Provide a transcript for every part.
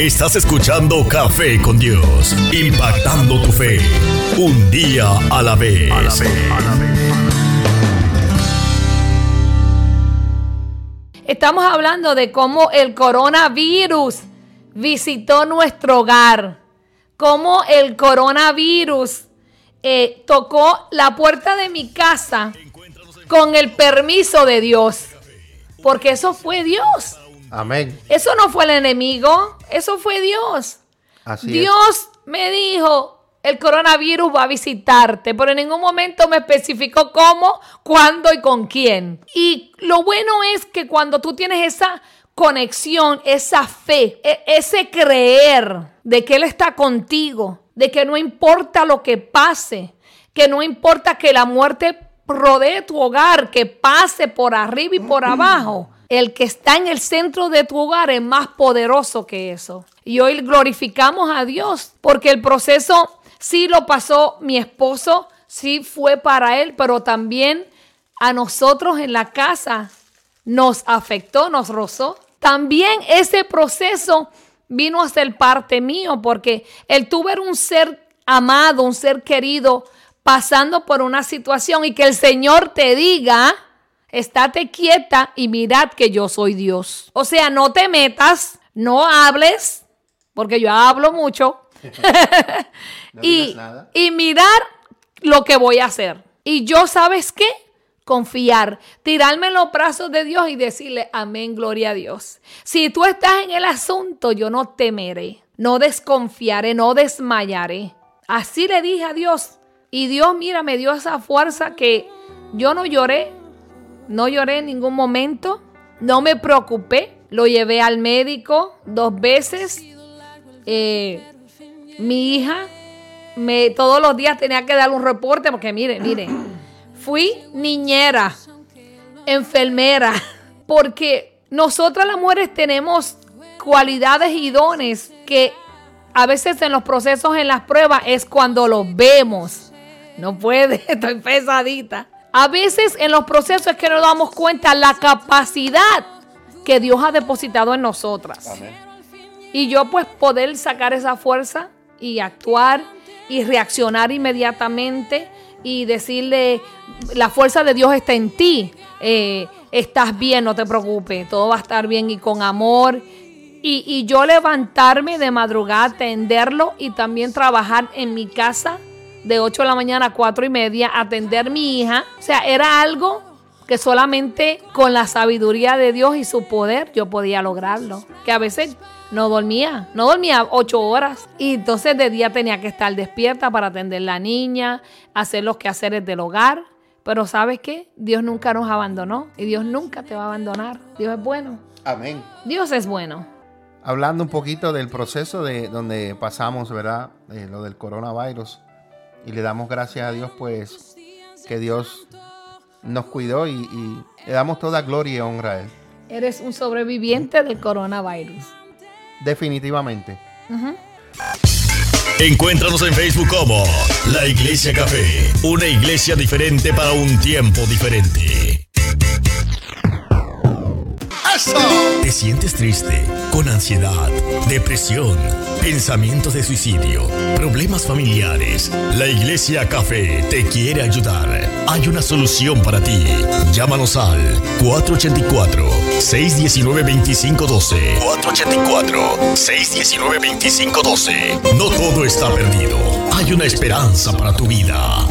Estás escuchando Café con Dios, impactando tu fe, un día a la vez. Estamos hablando de cómo el coronavirus visitó nuestro hogar, cómo el coronavirus eh, tocó la puerta de mi casa con el permiso de Dios, porque eso fue Dios. Amén. Eso no fue el enemigo, eso fue Dios. Así es. Dios me dijo, el coronavirus va a visitarte, pero en ningún momento me especificó cómo, cuándo y con quién. Y lo bueno es que cuando tú tienes esa conexión, esa fe, e- ese creer de que Él está contigo, de que no importa lo que pase, que no importa que la muerte rodee tu hogar, que pase por arriba y por abajo. El que está en el centro de tu hogar es más poderoso que eso. Y hoy glorificamos a Dios porque el proceso sí lo pasó mi esposo, sí fue para él, pero también a nosotros en la casa nos afectó, nos rozó. También ese proceso vino a ser parte mío porque el tú un ser amado, un ser querido pasando por una situación y que el Señor te diga, estate quieta y mirad que yo soy Dios. O sea, no te metas, no hables, porque yo hablo mucho. No y, digas nada. y mirar lo que voy a hacer. Y yo, ¿sabes qué? Confiar, tirarme en los brazos de Dios y decirle, amén, gloria a Dios. Si tú estás en el asunto, yo no temeré, no desconfiaré, no desmayaré. Así le dije a Dios. Y Dios, mira, me dio esa fuerza que yo no lloré, no lloré en ningún momento, no me preocupé. Lo llevé al médico dos veces. Eh, mi hija me, todos los días tenía que dar un reporte porque mire, mire, fui niñera, enfermera, porque nosotras las mujeres tenemos cualidades y dones que a veces en los procesos, en las pruebas, es cuando los vemos. No puede, estoy pesadita. A veces en los procesos es que nos damos cuenta la capacidad que Dios ha depositado en nosotras. Y yo pues poder sacar esa fuerza y actuar y reaccionar inmediatamente y decirle, la fuerza de Dios está en ti. Eh, estás bien, no te preocupes, todo va a estar bien y con amor. Y, y yo levantarme de madrugada, atenderlo y también trabajar en mi casa de 8 de la mañana a 4 y media, atender a mi hija. O sea, era algo que solamente con la sabiduría de Dios y su poder yo podía lograrlo. Que a veces no dormía, no dormía ocho horas. Y entonces de día tenía que estar despierta para atender la niña, hacer los quehaceres del hogar. Pero ¿sabes qué? Dios nunca nos abandonó y Dios nunca te va a abandonar. Dios es bueno. Amén. Dios es bueno. Hablando un poquito del proceso de donde pasamos, ¿verdad? Eh, lo del coronavirus. Y le damos gracias a Dios, pues, que Dios nos cuidó y, y le damos toda gloria y honra a Él. Eres un sobreviviente del coronavirus. Definitivamente. Encuéntranos en Facebook como La Iglesia Café, una iglesia diferente para un tiempo diferente. ¿Te sientes triste, con ansiedad, depresión, pensamientos de suicidio, problemas familiares? La Iglesia Café te quiere ayudar. Hay una solución para ti. Llámanos al 484-619-2512. 484-619-2512. No todo está perdido. Hay una esperanza para tu vida.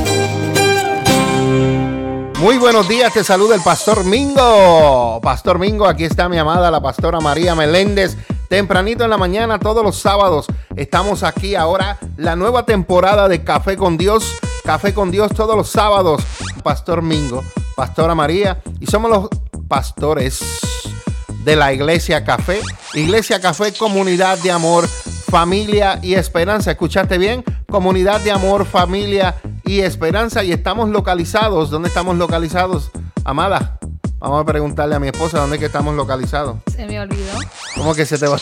Muy buenos días, te saluda el Pastor Mingo. Pastor Mingo, aquí está mi amada, la pastora María Meléndez. Tempranito en la mañana, todos los sábados, estamos aquí ahora, la nueva temporada de Café con Dios. Café con Dios todos los sábados. Pastor Mingo, Pastora María, y somos los pastores de la Iglesia Café. Iglesia Café, comunidad de amor, familia y esperanza. ¿Escuchaste bien? Comunidad de amor, familia y esperanza. Y estamos localizados. ¿Dónde estamos localizados, amada? Vamos a preguntarle a mi esposa dónde es que estamos localizados. Se me olvidó. ¿Cómo que se te va?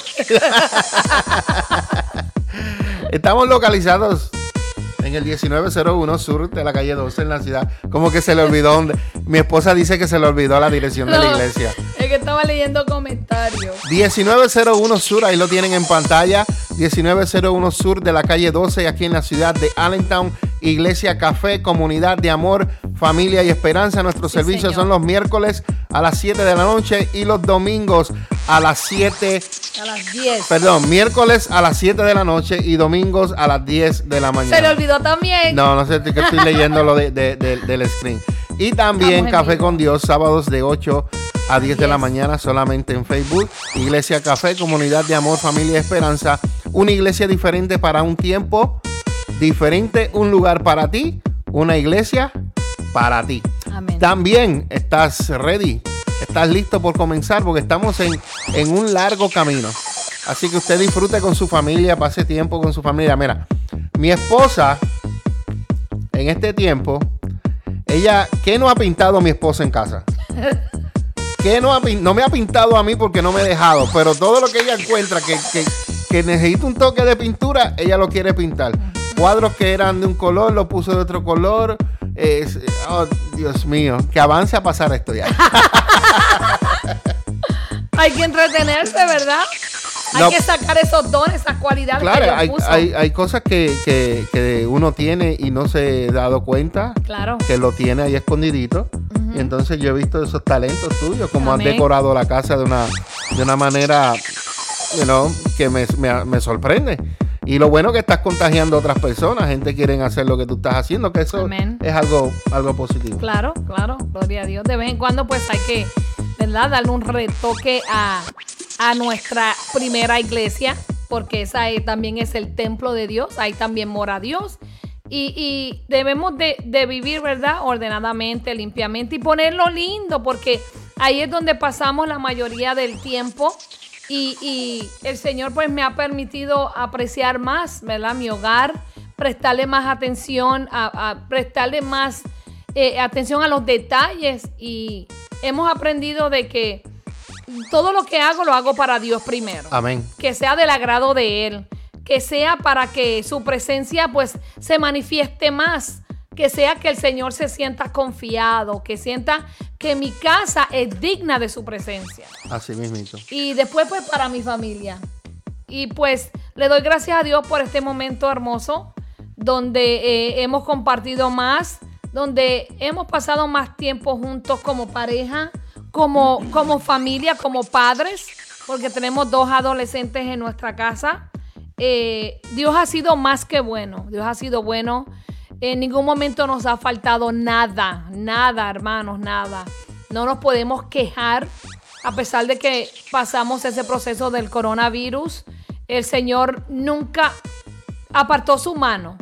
estamos localizados en el 1901 sur de la calle 12 en la ciudad. Como que se le olvidó dónde. Mi esposa dice que se le olvidó la dirección de la iglesia. Es Es que estaba leyendo comentarios. 1901 Sur, ahí lo tienen en pantalla. 1901 Sur de la calle 12, aquí en la ciudad de Allentown. Iglesia Café, Comunidad de Amor, Familia y Esperanza. Nuestros Sí, servicios señor. son los miércoles a las 7 de la noche y los domingos a las 7, A las 10. perdón, miércoles a las 7 de la noche y domingos a las 10 de la mañana. Se le olvidó también. No, no sé, que estoy leyendo lo de, de- de- del screen. Y también Estamos Café con Dios, sábados de 8 a 10 de la mañana, solamente en Facebook. Iglesia Café, Comunidad de Amor, Familia y Esperanza. Una iglesia diferente para un tiempo, diferente, un lugar para ti, una iglesia para ti. Amén. También estás ready, estás listo por comenzar porque estamos en, en un largo camino. Así que usted disfrute con su familia, pase tiempo con su familia. Mira, mi esposa en este tiempo, ella, ¿qué no ha pintado mi esposa en casa? ¿Qué no, ha no me ha pintado a mí porque no me he dejado? Pero todo lo que ella encuentra que, que, que necesita un toque de pintura, ella lo quiere pintar. Cuadros que eran de un color, lo puso de otro color. Es- oh, Dios mío, que avance a pasar esto ya. Hay que entretenerse, ¿verdad? Hay que sacar esos dones, esas cualidades Claro, hay, puso. hay, hay cosas que, que- que uno tiene y no se ha dado cuenta Claro. que lo tiene ahí escondidito. Y entonces yo he visto esos talentos tuyos, como Amén. has decorado la casa de una, de una manera you know, que me, me- me sorprende. Y lo bueno que estás contagiando a otras personas, gente quieren hacer lo que tú estás haciendo, que eso Amén. es algo, algo positivo. Claro, claro, gloria a Dios. De vez en cuando pues hay que, ¿verdad? Darle un retoque a, a nuestra primera iglesia, porque esa es- también es el templo de Dios, ahí también mora Dios. Y, y debemos de, de vivir, ¿verdad? Ordenadamente, limpiamente y ponerlo lindo, porque ahí es donde pasamos la mayoría del tiempo. Y, y el Señor pues me ha permitido apreciar más, ¿verdad? Mi hogar, prestarle más atención, a, a prestarle más eh, atención a los detalles y hemos aprendido de que todo lo que hago lo hago para Dios primero. Amén. Que sea del agrado de Él, que sea para que su presencia pues se manifieste más, que sea que el Señor se sienta confiado, que sienta que mi casa es digna de su presencia Así mismito. y después pues para mi familia. Y pues le doy gracias a Dios por este momento hermoso donde eh, hemos compartido más, donde hemos pasado más tiempo juntos como pareja, como, como familia, como padres, porque tenemos dos adolescentes en nuestra casa. Eh, Dios ha sido más que bueno, Dios ha sido bueno. En ningún momento nos ha faltado nada, nada, hermanos, nada. No nos podemos quejar a pesar de que pasamos ese proceso del coronavirus. El Señor nunca apartó su mano,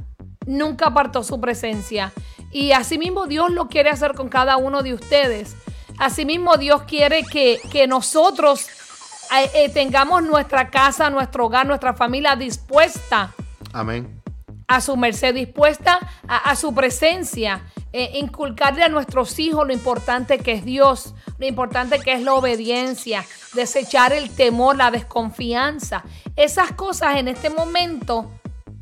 nunca apartó su presencia. Y asimismo Dios lo quiere hacer con cada uno de ustedes. Asimismo Dios quiere que, que nosotros eh, eh, tengamos nuestra casa, nuestro hogar, nuestra familia dispuesta Amén. A su merced, dispuesta a, su presencia, eh, inculcarle a nuestros hijos lo importante que es Dios, lo importante que es la obediencia, desechar el temor, la desconfianza. Esas cosas en este momento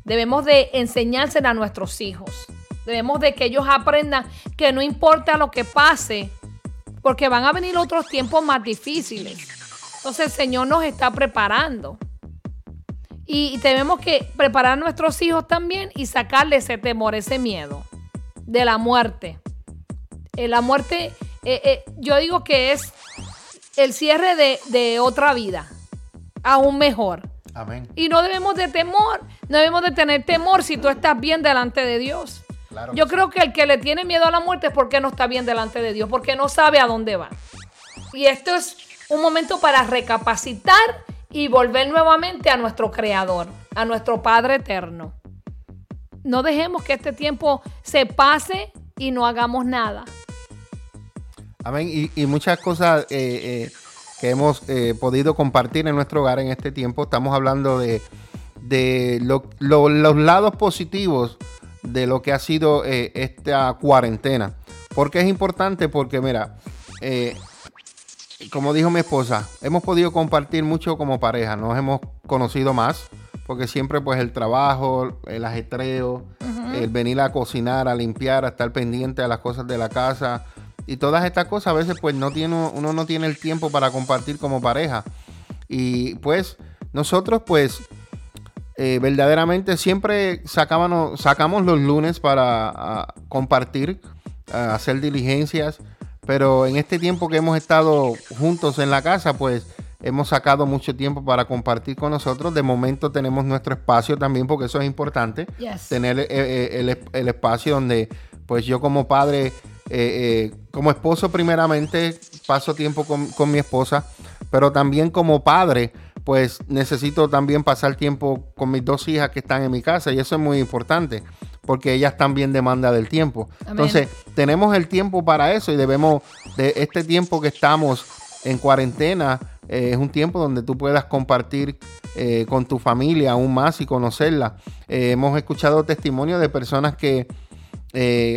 debemos de enseñárselas a nuestros hijos. Debemos de que ellos aprendan que no importa lo que pase, porque van a venir otros tiempos más difíciles. Entonces el Señor nos está preparando. Y tenemos que preparar a nuestros hijos también y sacarle ese temor, ese miedo de la muerte. Eh, la muerte, eh, eh, yo digo que es el cierre de, de otra vida, aún mejor. Amén. Y no debemos de temor, no debemos de tener temor si tú estás bien delante de Dios. Claro Yo sí. creo que el que le tiene miedo a la muerte es porque no está bien delante de Dios, porque no sabe a dónde va. Y esto es un momento para recapacitar y volver nuevamente a nuestro Creador, a nuestro Padre Eterno. No dejemos que este tiempo se pase y no hagamos nada. Amén. Y, muchas cosas eh, eh, que hemos eh, podido compartir en nuestro hogar en este tiempo. Estamos hablando de, de lo- lo- los lados positivos de lo que ha sido esta cuarentena. Porque es importante? Porque, mira, como dijo mi esposa, hemos podido compartir mucho como pareja. Nos hemos conocido más. Porque siempre, pues, el trabajo, el ajetreo, el venir a cocinar, a limpiar, a estar pendiente a las cosas de la casa, y todas estas cosas, a veces pues no tiene, uno no tiene el tiempo para compartir como pareja. Y pues nosotros pues eh, verdaderamente siempre sacábamos, sacamos los lunes para compartir, hacer diligencias, pero en este tiempo que hemos estado juntos en la casa pues hemos sacado mucho tiempo para compartir con nosotros. De momento tenemos nuestro espacio también, porque eso es importante. Tener eh, eh, el, espacio donde, pues yo como padre, eh, como esposo primeramente, paso tiempo con, con, mi esposa, pero también como padre, pues necesito también pasar tiempo con mis dos hijas que están en mi casa y eso es muy importante porque ellas también demandan del tiempo. Entonces, tenemos el tiempo para eso y debemos, de este tiempo que estamos en cuarentena, eh, es un tiempo donde tú puedas compartir eh, con tu familia aún más y conocerla. Eh, hemos escuchado testimonios de personas que,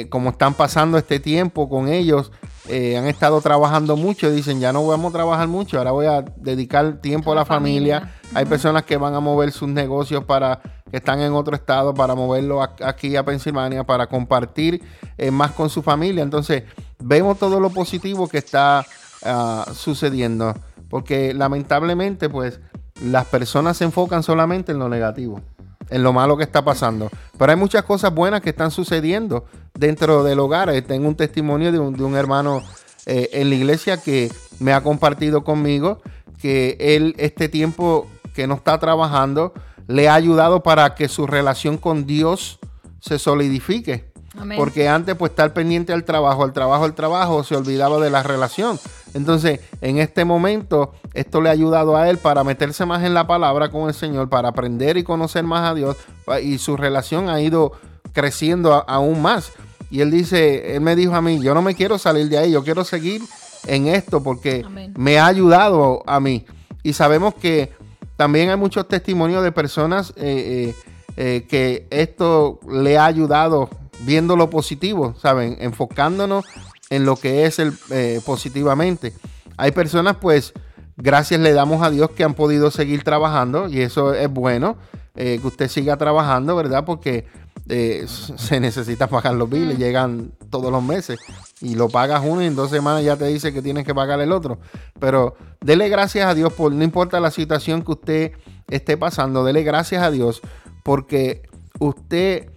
como están pasando este tiempo con ellos, han estado trabajando mucho dicen, ya no vamos a trabajar mucho, ahora voy a dedicar tiempo a la, familia. Hay personas que van a mover sus negocios para que están en otro estado para moverlo aquí a Pensilvania para compartir más con su familia. Entonces, vemos todo lo positivo que está ah, sucediendo. Porque lamentablemente, pues, las personas se enfocan solamente en lo negativo, en lo malo que está pasando. Pero hay muchas cosas buenas que están sucediendo dentro del hogar. Eh, tengo un testimonio de un, hermano eh, en la iglesia que me ha compartido conmigo que él este tiempo que no está trabajando le ha ayudado para que su relación con Dios se solidifique. Porque antes, pues, estar pendiente al trabajo, al trabajo, al trabajo, se olvidaba de la relación. Entonces, en este momento, esto le ha ayudado a él para meterse más en la palabra con el Señor, para aprender y conocer más a Dios, y su relación ha ido creciendo aún más. Y él dice, él me dijo a mí, yo no me quiero salir de ahí, yo quiero seguir en esto porque me ha ayudado a mí. Y sabemos que también hay muchos testimonios de personas eh, eh, eh, que esto le ha ayudado viendo lo positivo, ¿saben? Enfocándonos en lo que es el eh, positivamente. Hay personas, pues, gracias le damos a Dios que han podido seguir trabajando y eso es bueno, eh, que usted siga trabajando, ¿verdad? Porque eh, se necesita pagar los biles, llegan todos los meses y lo pagas uno y en dos semanas ya te dice que tienes que pagar el otro. Pero dele gracias a Dios por, no importa la situación que usted esté pasando, dele gracias a Dios porque usted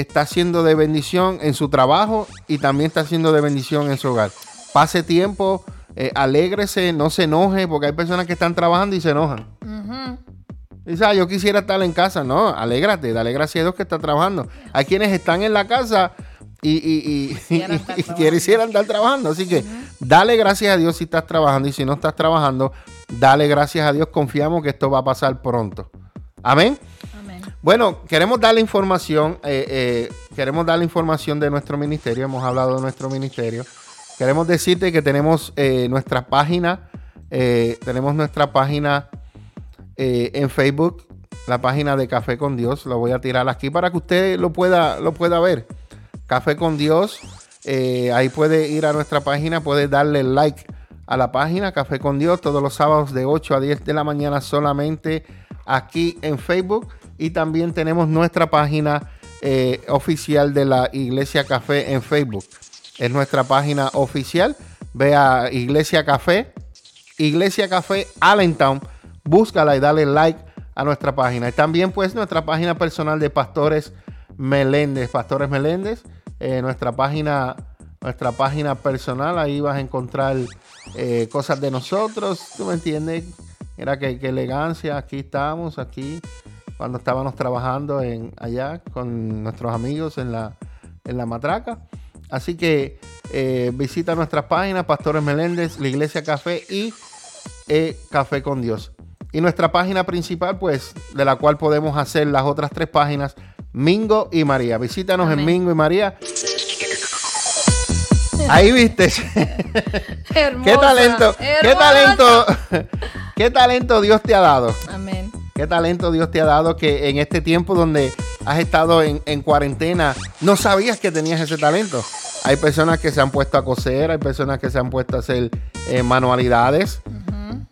está siendo de bendición en su trabajo y también está siendo de bendición en su hogar. Pase tiempo, eh, alégrese, no se enoje, porque hay personas que están trabajando y se enojan. Dice, ah, yo quisiera estar en casa. No, alégrate, dale gracias a Dios que está trabajando. Hay quienes están en la casa y, y, quisieran, estar trabajando. Así que dale gracias a Dios si estás trabajando y si no estás trabajando, dale gracias a Dios. Confiamos que esto va a pasar pronto. Amén. Bueno, queremos dar la información, eh, eh, queremos dar la información de nuestro ministerio, hemos hablado de nuestro ministerio. Queremos decirte que tenemos eh, nuestra página, tenemos nuestra página en Facebook, la página de Café con Dios, lo voy a tirar aquí para que usted lo pueda, lo pueda ver. Café con Dios, ahí puede ir a nuestra página, puede darle like a la página Café con Dios todos los sábados de 8 a 10 de la mañana solamente aquí en Facebook y también tenemos nuestra página eh, oficial de la Iglesia Café en Facebook. Es nuestra página oficial. Ve a Iglesia Café, Iglesia Café Allentown. Búscala y dale like a nuestra página. Y también pues nuestra página personal de Pastores Meléndez. Pastores Meléndez, eh, nuestra página nuestra página personal. Ahí vas a encontrar eh, cosas de nosotros. ¿Tú me entiendes? Mira qué, qué elegancia. Aquí estamos, aquí cuando estábamos trabajando en, allá con nuestros amigos en la, en la matraca. Así que eh, visita nuestras páginas, Pastores Meléndez, la Iglesia Café y eh, Café con Dios. Y nuestra página principal, pues, de la cual podemos hacer las otras tres páginas, Mingo y María. Visítanos en Mingo y María. Ahí viste. qué talento, qué talento, qué talento Dios te ha dado. Amén. Qué talento Dios te ha dado que en este tiempo donde has estado en, cuarentena no sabías que tenías ese talento. Hay personas que se han puesto a coser, hay personas que se han puesto a hacer eh, manualidades,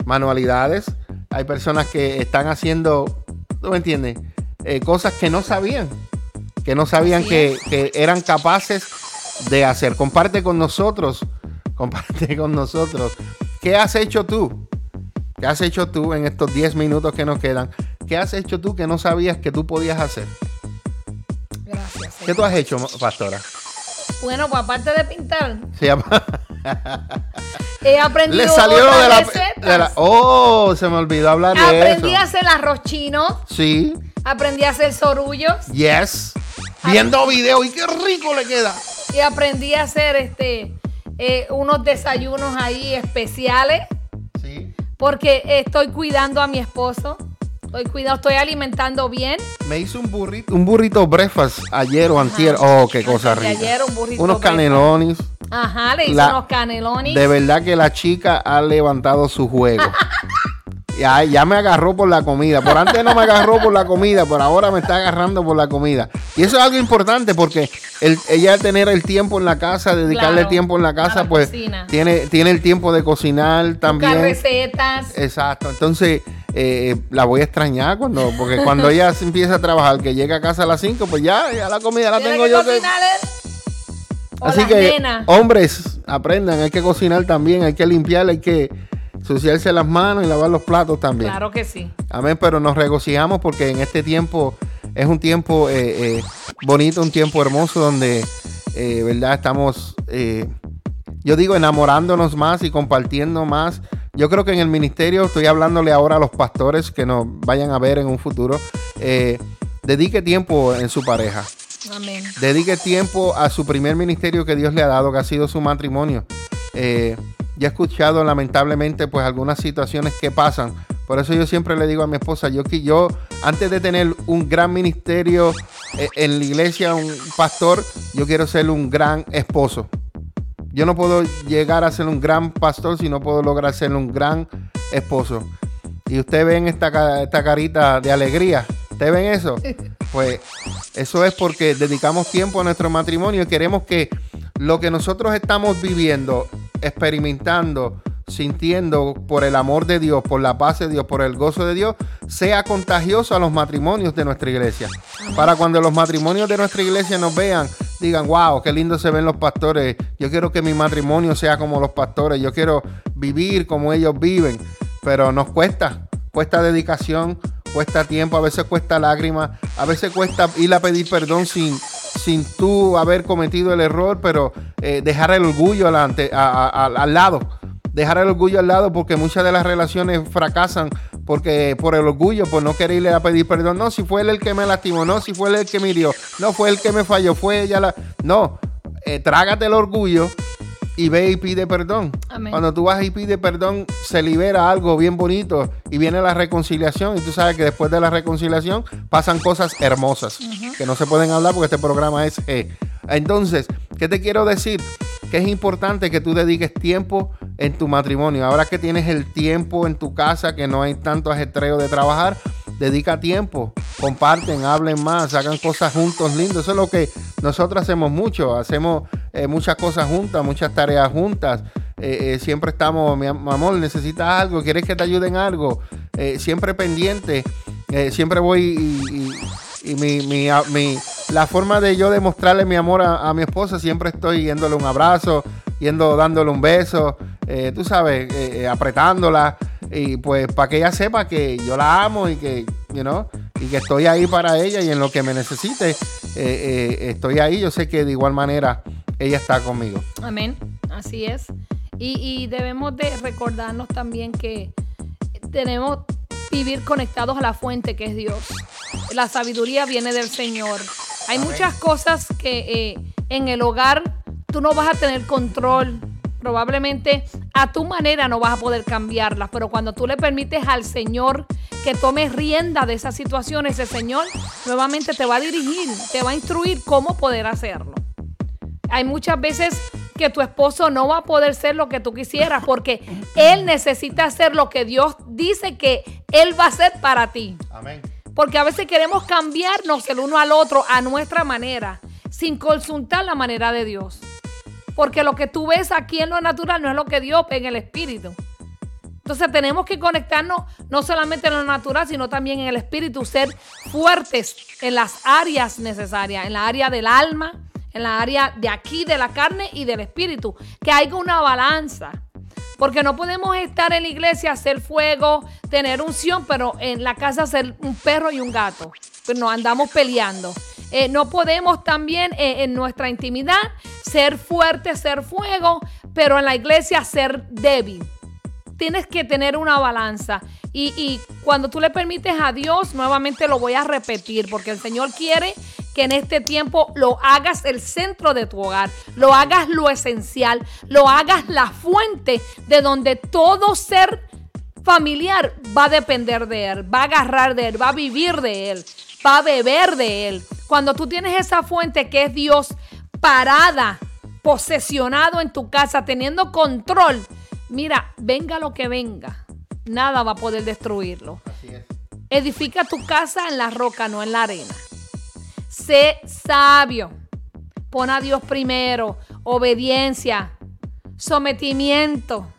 manualidades. Hay personas que están haciendo, ¿tú me entiendes? Eh, cosas que no sabían, que no sabían que, que, eran capaces de hacer. Comparte con nosotros comparte con nosotros. ¿Qué has hecho tú? ¿Qué has hecho tú en estos 10 minutos que nos quedan? ¿Qué has hecho tú que no sabías que tú podías hacer? Gracias. ¿Qué tú has hecho, pastora? Bueno, pues aparte de pintar, Sí, he aprendido Le otras de la, de la- Oh, se me olvidó hablar de Aprendí a eso. hacer arroz chino, Sí, aprendí a hacer sorullos yes. Viendo video y qué rico le queda. y aprendí a hacer este eh, unos desayunos ahí especiales. Porque estoy cuidando a mi esposo. Estoy estoy alimentando bien. Me hizo un burrito, un burrito breakfast ayer o antier. Oh, qué cosa rica. ayer, un burrito Unos breakfast. canelones. Ajá, le hice La- unos canelones. De verdad que la chica ha levantado su juego. Ya, ya me agarró por la comida. Por antes no me agarró por la comida, por ahora me está agarrando por la comida. Y eso es algo importante porque el, ella tener el tiempo en la casa, dedicarle Claro, tiempo en la casa, la pues cocina. tiene, tiene el tiempo de cocinar Buscar también. recetas. Exacto. Entonces, eh, la voy a extrañar cuando, porque cuando ella empieza a trabajar, que llega a casa a las 5, pues ya, ya la comida la tengo que yo. que-. O Así que, nenas. hombres, aprendan, hay que cocinar también, hay que limpiar, hay que suciarse las manos y lavar los platos también. Claro que sí. Amén, pero nos regocijamos porque en este tiempo es un tiempo eh, eh, bonito, un tiempo hermoso donde, eh, ¿verdad? Estamos, yo digo, enamorándonos más y compartiendo más. Yo creo que en el ministerio, estoy hablándole ahora a los pastores que nos vayan a ver en un futuro, dedique tiempo en su pareja. Amén. Dedique tiempo a su primer ministerio que Dios le ha dado, que ha sido su matrimonio. Eh, ya he escuchado lamentablemente pues algunas situaciones que pasan. Por eso yo siempre le digo a mi esposa, yo que yo antes de tener un gran ministerio eh, en la iglesia, un pastor, yo quiero ser un gran esposo. Yo no puedo llegar a ser un gran pastor si no puedo lograr ser un gran esposo. Y ustedes ven esta, esta carita de alegría. ¿Ustedes ven eso? Pues eso es porque dedicamos tiempo a nuestro matrimonio y queremos que lo que nosotros estamos viviendo, experimentando, sintiendo por el amor de Dios, por la paz de Dios, por el gozo de Dios, sea contagioso a los matrimonios de nuestra iglesia. Para cuando los matrimonios de nuestra iglesia nos vean, digan, wow, qué lindo se ven los pastores. Yo quiero que mi matrimonio sea como los pastores. Yo quiero vivir como ellos viven. Pero nos cuesta, cuesta dedicación, cuesta tiempo, a veces cuesta lágrimas, a veces cuesta ir a pedir perdón sin, sin tú haber cometido el error, pero eh, dejar el orgullo alante- a- a- a- al lado. Dejar el orgullo al lado porque muchas de las relaciones fracasan porque por el orgullo, por no querer irle a pedir perdón. No, si fue él el que me lastimó, no, si fue él el que me hirió, no fue el que me falló, fue ella la... No, eh, trágate el orgullo y ve y pide perdón. Amén. Cuando tú vas y pides perdón, se libera algo bien bonito y viene la reconciliación. Y tú sabes que después de la reconciliación pasan cosas hermosas que no se pueden hablar porque este programa es G. Entonces, ¿qué te quiero decir? Que es importante que tú dediques tiempo en tu matrimonio. Ahora que tienes el tiempo en tu casa, que no hay tanto ajetreo de trabajar, dedica tiempo, comparten, hablen más, hagan cosas juntos lindos. Eso es lo que nosotros hacemos mucho. Hacemos eh, muchas cosas juntas, muchas tareas juntas. Eh, eh, siempre estamos, mi, am- mi amor, necesitas algo, quieres que te ayuden en algo. Siempre pendiente. Siempre voy y, mi, mi- a- mi- la forma de yo demostrarle mi amor a, mi esposa, siempre estoy yéndole un abrazo, yendo dándole un beso, tú sabes, apretándola. Y pues para que ella sepa que yo la amo y que, you know, y que estoy ahí para ella y en lo que me necesite, estoy ahí. Yo sé que de igual manera ella está conmigo. Amén. Así es. Y, y debemos de recordarnos también que tenemos vivir conectados a la fuente que es Dios. La sabiduría viene del Señor. Hay muchas cosas que eh, en el hogar tú no vas a tener control. Probablemente a tu manera no vas a poder cambiarlas, pero cuando tú le permites al Señor que tome rienda de esas situaciones, el Señor nuevamente te va a dirigir, te va a instruir cómo poder hacerlo. Hay muchas veces que tu esposo no va a poder ser lo que tú quisieras porque él necesita hacer lo que Dios dice que él va a hacer para ti. Amén. Porque a veces queremos cambiarnos el uno al otro a nuestra manera, sin consultar la manera de Dios. Porque lo que tú ves aquí en lo natural no es lo que Dios ve en el espíritu. Entonces tenemos que conectarnos no solamente en lo natural, sino también en el espíritu, ser fuertes en las áreas necesarias, en la área del alma, en la área de aquí, de la carne y del espíritu. Que haya una balanza. Porque no podemos estar en la iglesia, hacer fuego, tener unción, pero en la casa ser un perro y un gato. Pero nos andamos peleando. Eh, no podemos también eh, en nuestra intimidad ser fuerte, ser fuego, pero en la iglesia ser débil. Tienes que tener una balanza. Y, cuando tú le permites a Dios, nuevamente lo voy a repetir, porque el Señor quiere que en este tiempo lo hagas el centro de tu hogar, lo hagas lo esencial, lo hagas la fuente de donde todo ser familiar va a depender de Él, va a agarrar de Él, va a vivir de Él, va a beber de Él. Cuando tú tienes esa fuente que es Dios parada, posesionado en tu casa, teniendo control, mira, venga lo que venga, nada va a poder destruirlo. Edifica tu casa en la roca, no en la arena. Sé sabio. Pon a Dios primero. Obediencia. Sometimiento.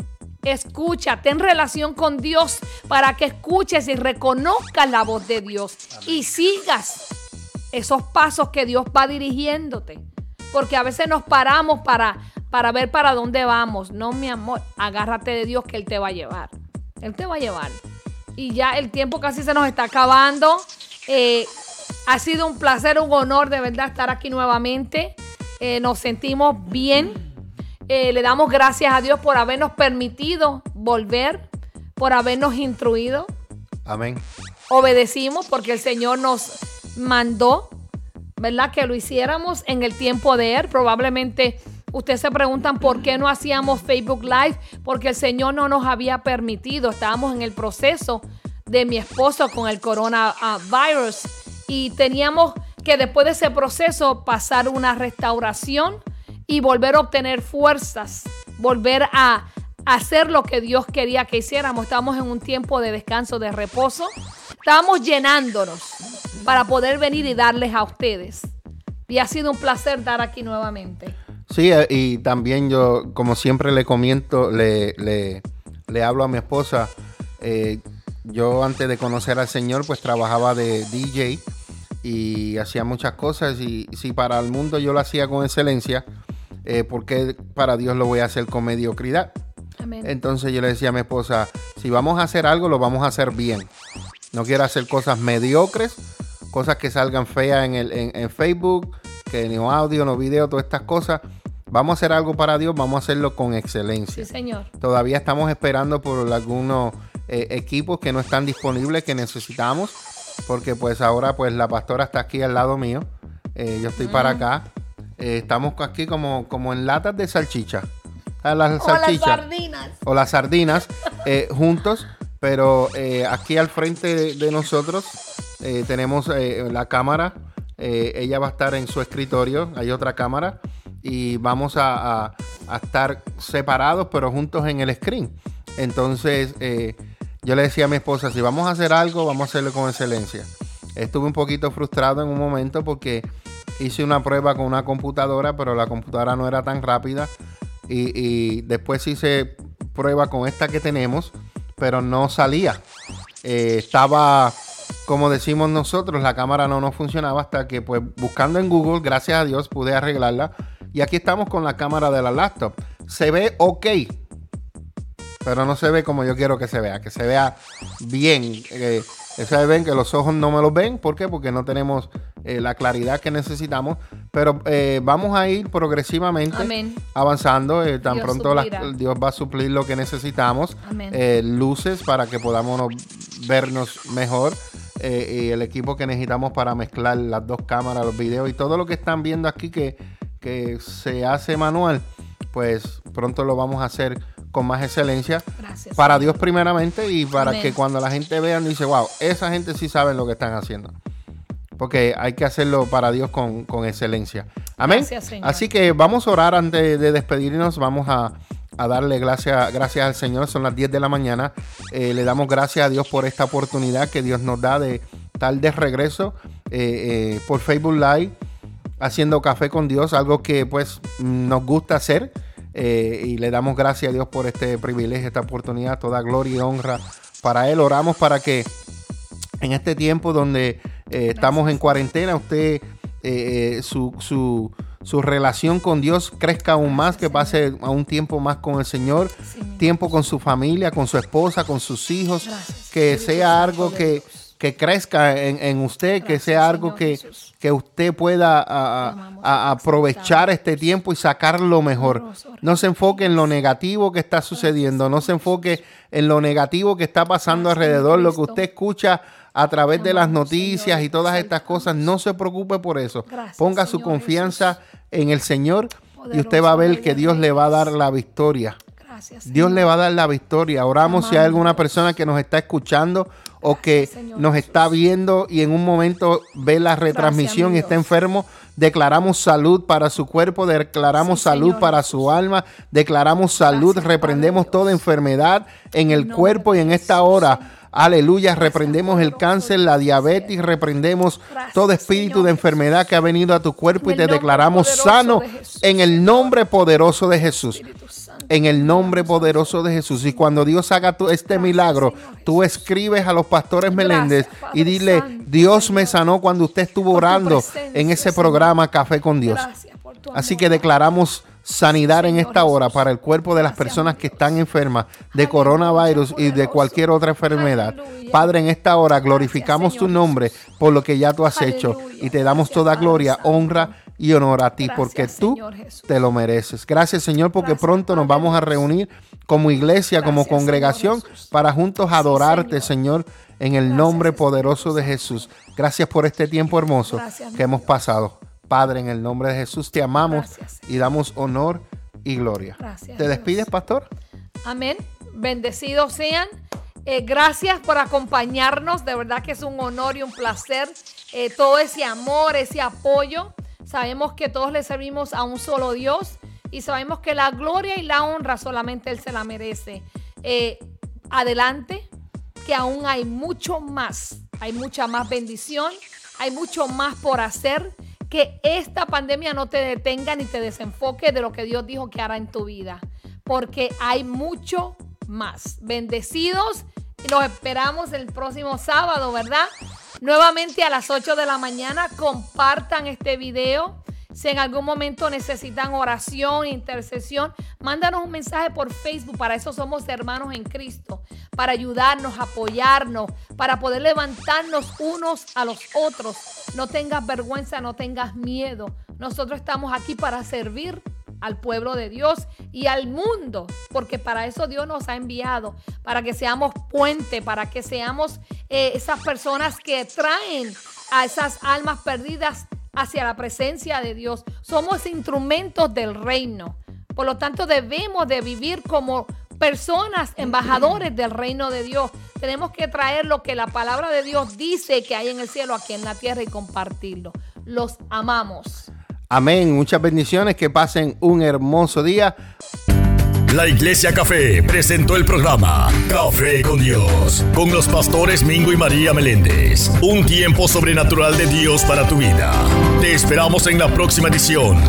Escucha, ten relación con Dios para que escuches y reconozcas la voz de Dios y sigas esos pasos que Dios va dirigiéndote. Porque a veces nos paramos para, para ver para dónde vamos. No, mi amor, agárrate de Dios que Él te va a llevar. Él te va a llevar. Y ya el tiempo casi se nos está acabando. Eh, ha sido un placer, un honor de verdad estar aquí nuevamente. Eh, nos sentimos bien. Eh, le damos gracias a Dios por habernos permitido volver, por habernos instruido. Amén. Obedecimos porque el Señor nos mandó, ¿verdad? Que lo hiciéramos en el tiempo de Él. Probablemente ustedes se preguntan por qué no hacíamos Facebook Live, porque el Señor no nos había permitido. Estábamos en el proceso de mi esposo con el coronavirus y teníamos que después de ese proceso pasar una restauración y volver a obtener fuerzas, volver a hacer lo que Dios quería que hiciéramos. Estamos en un tiempo de descanso, de reposo. Estábamos llenándonos para poder venir y darles a ustedes. Y ha sido un placer dar aquí nuevamente. Sí, eh, y también yo, como siempre le comento, le, le, le hablo a mi esposa. Eh, yo antes de conocer al Señor, pues trabajaba de DJ y hacía muchas cosas. Y si para el mundo yo lo hacía con excelencia, eh, ¿por qué para Dios lo voy a hacer con mediocridad? Entonces yo le decía a mi esposa, si vamos a hacer algo, lo vamos a hacer bien. No quiero hacer cosas mediocres, cosas que salgan feas en, el, en, Facebook, que no audio, no video, todas estas cosas. Vamos a hacer algo para Dios, vamos a hacerlo con excelencia. Sí, señor. Todavía estamos esperando por algunos eh, equipos que no están disponibles, que necesitamos, porque pues ahora pues la pastora está aquí al lado mío, eh, yo estoy para acá, eh, estamos aquí como, como en latas de salchicha. Ah, las o las sardinas. O las sardinas juntos, pero aquí al frente de, nosotros tenemos la cámara, ella va a estar en su escritorio, hay otra cámara y vamos a, estar separados pero juntos en el screen. Entonces, yo le decía a mi esposa, si vamos a hacer algo, vamos a hacerlo con excelencia. Estuve un poquito frustrado en un momento porque hice una prueba con una computadora, pero la computadora no era tan rápida. Y, después hice prueba con esta que tenemos, pero no salía. Eh, estaba, como decimos nosotros, la cámara no nos funcionaba hasta que pues buscando en Google, gracias a Dios, pude arreglarla. Y aquí estamos con la cámara de la laptop. Se ve ok, pero no se ve como yo quiero que se vea, que se vea bien. Eh, ven que los ojos no me los ven, ¿por qué? Porque no tenemos eh, la claridad que necesitamos, pero eh, vamos a ir progresivamente avanzando, eh, tan pronto Dios va a suplir lo que necesitamos, luces para que podamos vernos mejor. y el equipo que necesitamos para mezclar las dos cámaras, los videos y todo lo que están viendo aquí que, que se hace manual, pues pronto lo vamos a hacer con más excelencia para Dios primeramente y para que cuando la gente vea dice, wow, esa gente sí sabe lo que están haciendo. Porque hay que hacerlo para Dios con, excelencia. Amén. Así que vamos a orar antes de despedirnos. Vamos a, darle gracias, gracias al Señor. Son las 10 de la mañana. Eh, le damos gracias a Dios por esta oportunidad que Dios nos da de tal de regreso eh, eh, por Facebook Live, haciendo café con Dios, algo que pues nos gusta hacer. Eh, y le damos gracias a Dios por este privilegio, esta oportunidad, toda gloria y honra para Él. Oramos para que en este tiempo donde eh, estamos en cuarentena, usted, eh, su, su relación con Dios crezca aún más, que pase a un tiempo más con el Señor, tiempo con su familia, con su esposa, con sus hijos, que sea algo que, que crezca en, usted, que sea algo que, que usted pueda aprovechar este tiempo y sacar lo mejor. No se enfoque en lo negativo que está sucediendo, no se enfoque en lo negativo que está pasando alrededor, lo que usted escucha a través de las noticias y todas estas cosas. No se preocupe por eso. Ponga su confianza en el Señor y usted va a ver que Dios le va a dar la victoria. Dios le va a dar la victoria. Oramos si hay alguna persona que nos está escuchando o que nos está viendo y en un momento ve la retransmisión y está enfermo. Declaramos salud para su cuerpo, declaramos salud para su alma, declaramos salud, reprendemos toda enfermedad en el cuerpo y en esta hora. Aleluya, reprendemos el cáncer, la diabetes, reprendemos todo espíritu de enfermedad que ha venido a tu cuerpo y te declaramos sano en el nombre poderoso de Jesús. En el nombre poderoso de Jesús. Y cuando Dios haga este milagro, tú escribes a los pastores Meléndez y dile, Dios me sanó cuando usted estuvo orando en ese programa Café con Dios. Así que declaramos sanidad en esta hora para el cuerpo de las personas que están enfermas de coronavirus y de cualquier otra enfermedad. Padre, en esta hora glorificamos tu nombre por lo que ya tú has hecho y te damos toda gloria, honra y honor a ti porque tú te lo mereces. Gracias Señor porque pronto nos vamos a reunir como iglesia, como congregación para juntos adorarte Señor en el nombre poderoso de Jesús. Gracias por este tiempo hermoso que hemos pasado. Padre, en el nombre de Jesús te amamos y damos honor y gloria. Gracias, ¿Te despides, pastor? Amén. Bendecidos sean. Eh, gracias por acompañarnos. De verdad que es un honor y un placer. Eh, todo ese amor, ese apoyo. Sabemos que todos le servimos a un solo Dios y sabemos que la gloria y la honra solamente Él se la merece. Eh, adelante, que aún hay mucho más. Hay mucha más bendición. Hay mucho más por hacer que esta pandemia no te detenga ni te desenfoque de lo que Dios dijo que hará en tu vida, porque hay mucho más. Bendecidos, los esperamos el próximo sábado, ¿verdad? Nuevamente a las 8 de la mañana, compartan este video si en algún momento necesitan oración, intercesión, mándanos un mensaje por Facebook. Para eso somos hermanos en Cristo. Para ayudarnos, apoyarnos, para poder levantarnos unos a los otros. No tengas vergüenza, no tengas miedo. Nosotros estamos aquí para servir al pueblo de Dios y al mundo, porque para eso Dios nos ha enviado, para que seamos puente, para que seamos eh, esas personas que traen a esas almas perdidas hacia la presencia de Dios. Somos instrumentos del reino. Por lo tanto, debemos de vivir como personas, embajadores del reino de Dios. Tenemos que traer lo que la palabra de Dios dice que hay en el cielo, aquí en la tierra y compartirlo. Los amamos. Amén. Muchas bendiciones. Que pasen un hermoso día. La Iglesia Café presentó el programa Café con Dios, con los pastores Mingo y María Meléndez. Un tiempo sobrenatural de Dios para tu vida. Te esperamos en la próxima edición.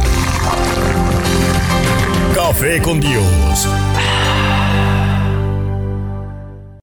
Café con Dios